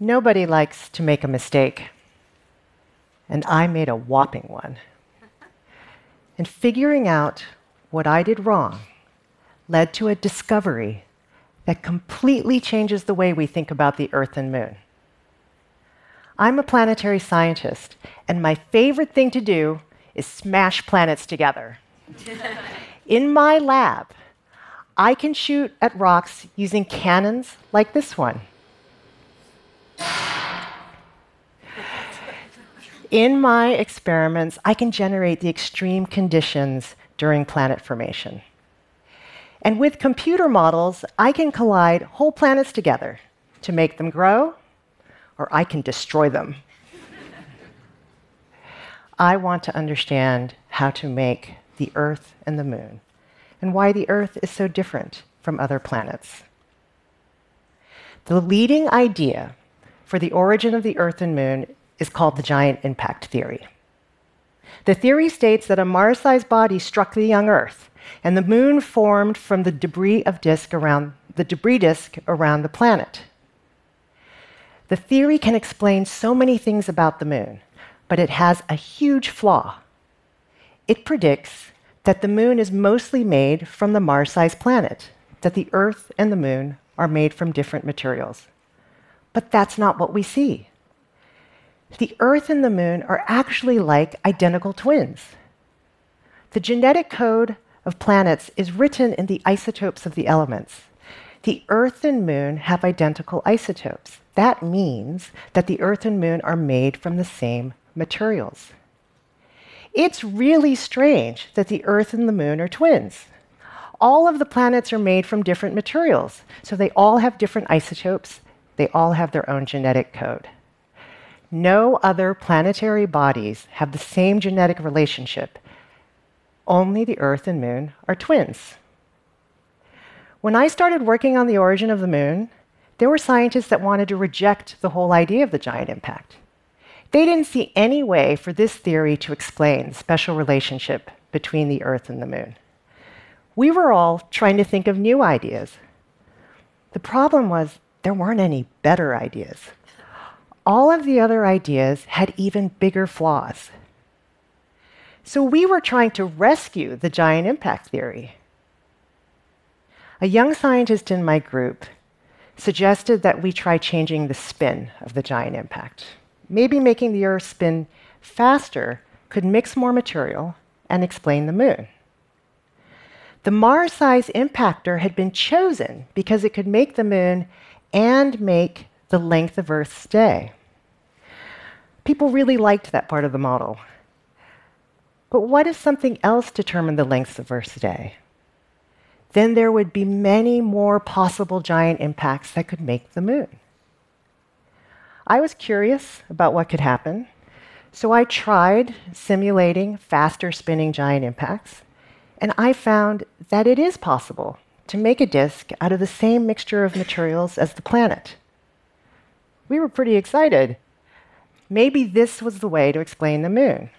Nobody likes to make a mistake. And I made a whopping one. And figuring out what I did wrong led to a discovery that completely changes the way we think about the Earth and Moon. I'm a planetary scientist, and my favorite thing to do is smash planets together. In my lab, I can shoot at rocks using cannons like this one. In my experiments, I can generate the extreme conditions during planet formation. And with computer models, I can collide whole planets together to make them grow, or I can destroy them. I want to understand how to make the Earth and the Moon, and why the Earth is so different from other planets. The leading idea for the origin of the Earth and Moon is called the giant impact theory. The theory states that a Mars sized body struck the young Earth, and the moon formed from the debris of disk around the debris disk around the planet. The theory can explain so many things about the moon, but it has a huge flaw. It predicts that the moon is mostly made from the Mars sized planet, that the Earth and the moon are made from different materials. But that's not what we see the Earth and the Moon are actually like identical twins. The genetic code of planets is written in the isotopes of the elements. The Earth and Moon have identical isotopes. That means that the Earth and Moon are made from the same materials. It's really strange that the Earth and the Moon are twins. All of the planets are made from different materials, so they all have different isotopes, they all have their own genetic code. No other planetary bodies have the same genetic relationship. Only the Earth and Moon are twins. When I started working on the origin of the Moon, there were scientists that wanted to reject the whole idea of the giant impact. They didn't see any way for this theory to explain the special relationship between the Earth and the Moon. We were all trying to think of new ideas. The problem was there weren't any better ideas all of the other ideas had even bigger flaws. So we were trying to rescue the giant impact theory. A young scientist in my group suggested that we try changing the spin of the giant impact. Maybe making the Earth spin faster could mix more material and explain the moon. The Mars sized impactor had been chosen because it could make the moon and make the length of Earth's day. People really liked that part of the model. But what if something else determined the lengths of Earth's day? Then there would be many more possible giant impacts that could make the moon. I was curious about what could happen, so I tried simulating faster spinning giant impacts, and I found that it is possible to make a disk out of the same mixture of materials as the planet. We were pretty excited. Maybe this was the way to explain the moon.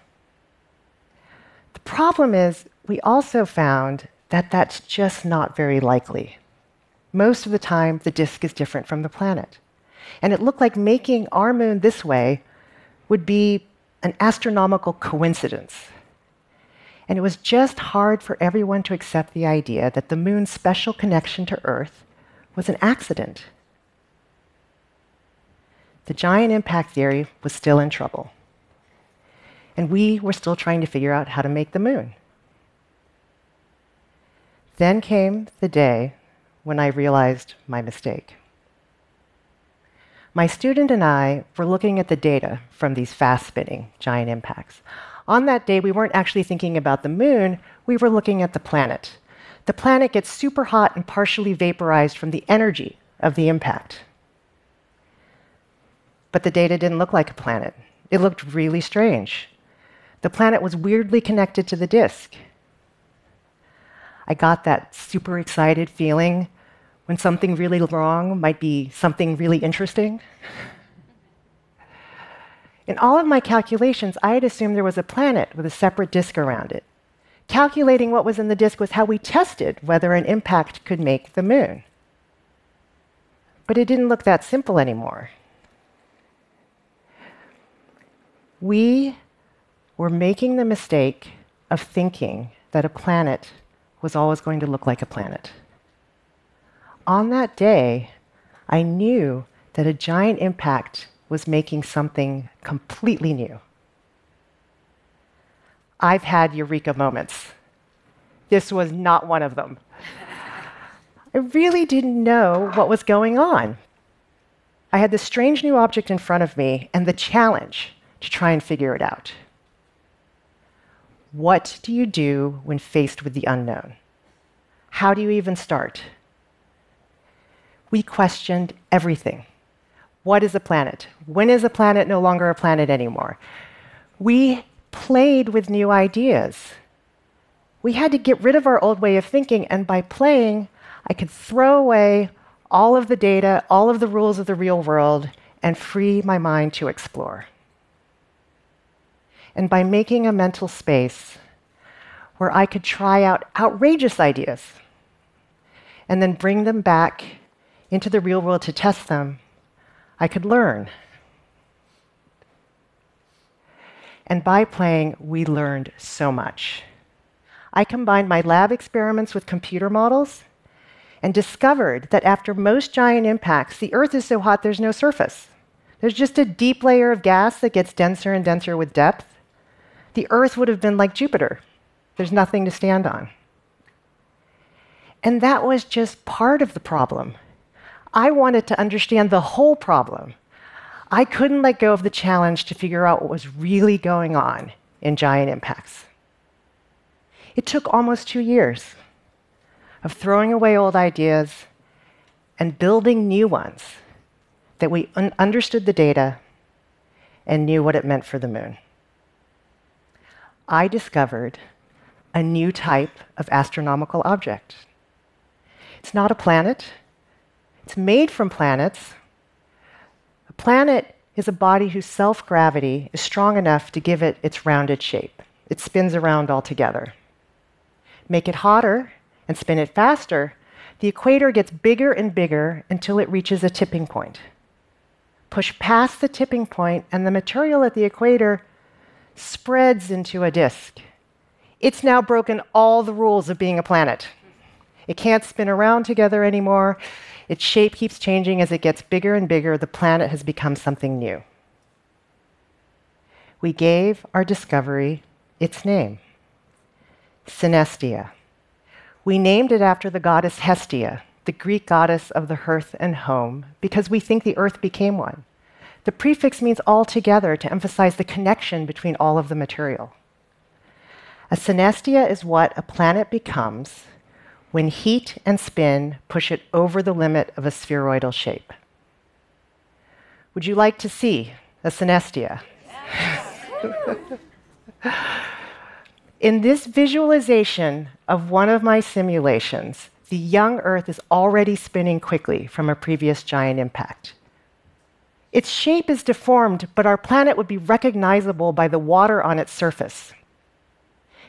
The problem is, we also found that that's just not very likely. Most of the time, the disk is different from the planet. And it looked like making our moon this way would be an astronomical coincidence. And it was just hard for everyone to accept the idea that the moon's special connection to Earth was an accident the giant impact theory was still in trouble. And we were still trying to figure out how to make the moon. Then came the day when I realized my mistake. My student and I were looking at the data from these fast spinning giant impacts. On that day, we weren't actually thinking about the moon, we were looking at the planet. The planet gets super hot and partially vaporized from the energy of the impact. But the data didn't look like a planet. It looked really strange. The planet was weirdly connected to the disk. I got that super excited feeling when something really wrong might be something really interesting. In all of my calculations, I had assumed there was a planet with a separate disk around it. Calculating what was in the disk was how we tested whether an impact could make the moon. But it didn't look that simple anymore. We were making the mistake of thinking that a planet was always going to look like a planet. On that day, I knew that a giant impact was making something completely new. I've had eureka moments. This was not one of them. I really didn't know what was going on. I had this strange new object in front of me and the challenge to try and figure it out. What do you do when faced with the unknown? How do you even start? We questioned everything. What is a planet? When is a planet no longer a planet anymore? We played with new ideas. We had to get rid of our old way of thinking, and by playing, I could throw away all of the data, all of the rules of the real world, and free my mind to explore. And by making a mental space where I could try out outrageous ideas and then bring them back into the real world to test them, I could learn. And by playing, we learned so much. I combined my lab experiments with computer models and discovered that after most giant impacts, the Earth is so hot there's no surface. There's just a deep layer of gas that gets denser and denser with depth. The Earth would have been like Jupiter. There's nothing to stand on. And that was just part of the problem. I wanted to understand the whole problem. I couldn't let go of the challenge to figure out what was really going on in giant impacts. It took almost two years of throwing away old ideas and building new ones that we un- understood the data and knew what it meant for the moon. I discovered a new type of astronomical object. It's not a planet, it's made from planets. A planet is a body whose self gravity is strong enough to give it its rounded shape. It spins around altogether. Make it hotter, and spin it faster, the equator gets bigger and bigger until it reaches a tipping point. Push past the tipping point, and the material at the equator spreads into a disk. It's now broken all the rules of being a planet. It can't spin around together anymore. Its shape keeps changing as it gets bigger and bigger. The planet has become something new. We gave our discovery its name Synestia. We named it after the goddess Hestia, the Greek goddess of the hearth and home, because we think the earth became one. The prefix means all together to emphasize the connection between all of the material. A synestia is what a planet becomes when heat and spin push it over the limit of a spheroidal shape. Would you like to see a synestia? In this visualization of one of my simulations, the young Earth is already spinning quickly from a previous giant impact. Its shape is deformed, but our planet would be recognizable by the water on its surface.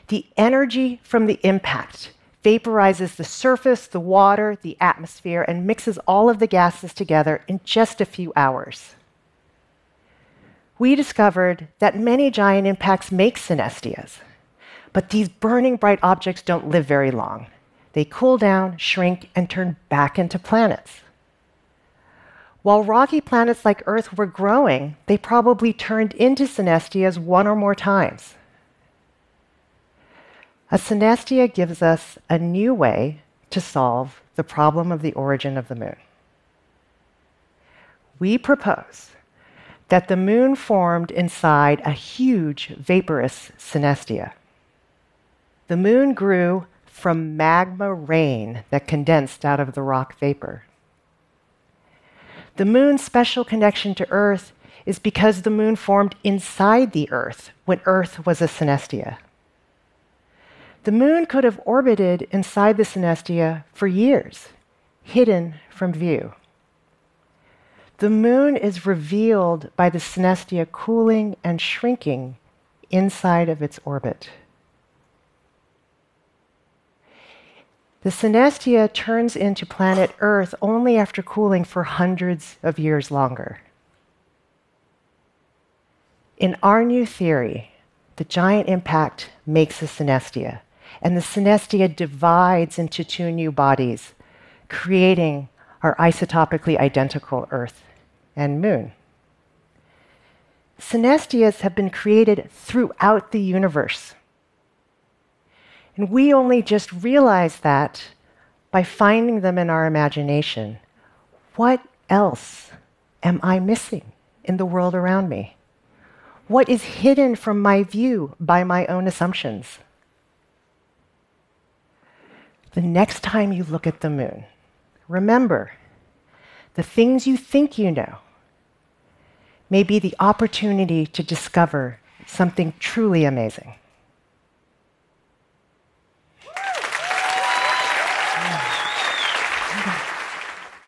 The energy from the impact vaporizes the surface, the water, the atmosphere, and mixes all of the gases together in just a few hours. We discovered that many giant impacts make synestias. But these burning bright objects don't live very long. They cool down, shrink, and turn back into planets. While rocky planets like Earth were growing, they probably turned into synestias one or more times. A synestia gives us a new way to solve the problem of the origin of the moon. We propose that the moon formed inside a huge vaporous synestia. The moon grew from magma rain that condensed out of the rock vapor. The moon's special connection to Earth is because the moon formed inside the Earth when Earth was a synestia. The moon could have orbited inside the synestia for years, hidden from view. The moon is revealed by the synestia cooling and shrinking inside of its orbit. The synestia turns into planet Earth only after cooling for hundreds of years longer. In our new theory, the giant impact makes a synestia, and the synestia divides into two new bodies, creating our isotopically identical Earth and Moon. Synestias have been created throughout the universe. And we only just realize that by finding them in our imagination. What else am I missing in the world around me? What is hidden from my view by my own assumptions? The next time you look at the moon, remember the things you think you know may be the opportunity to discover something truly amazing.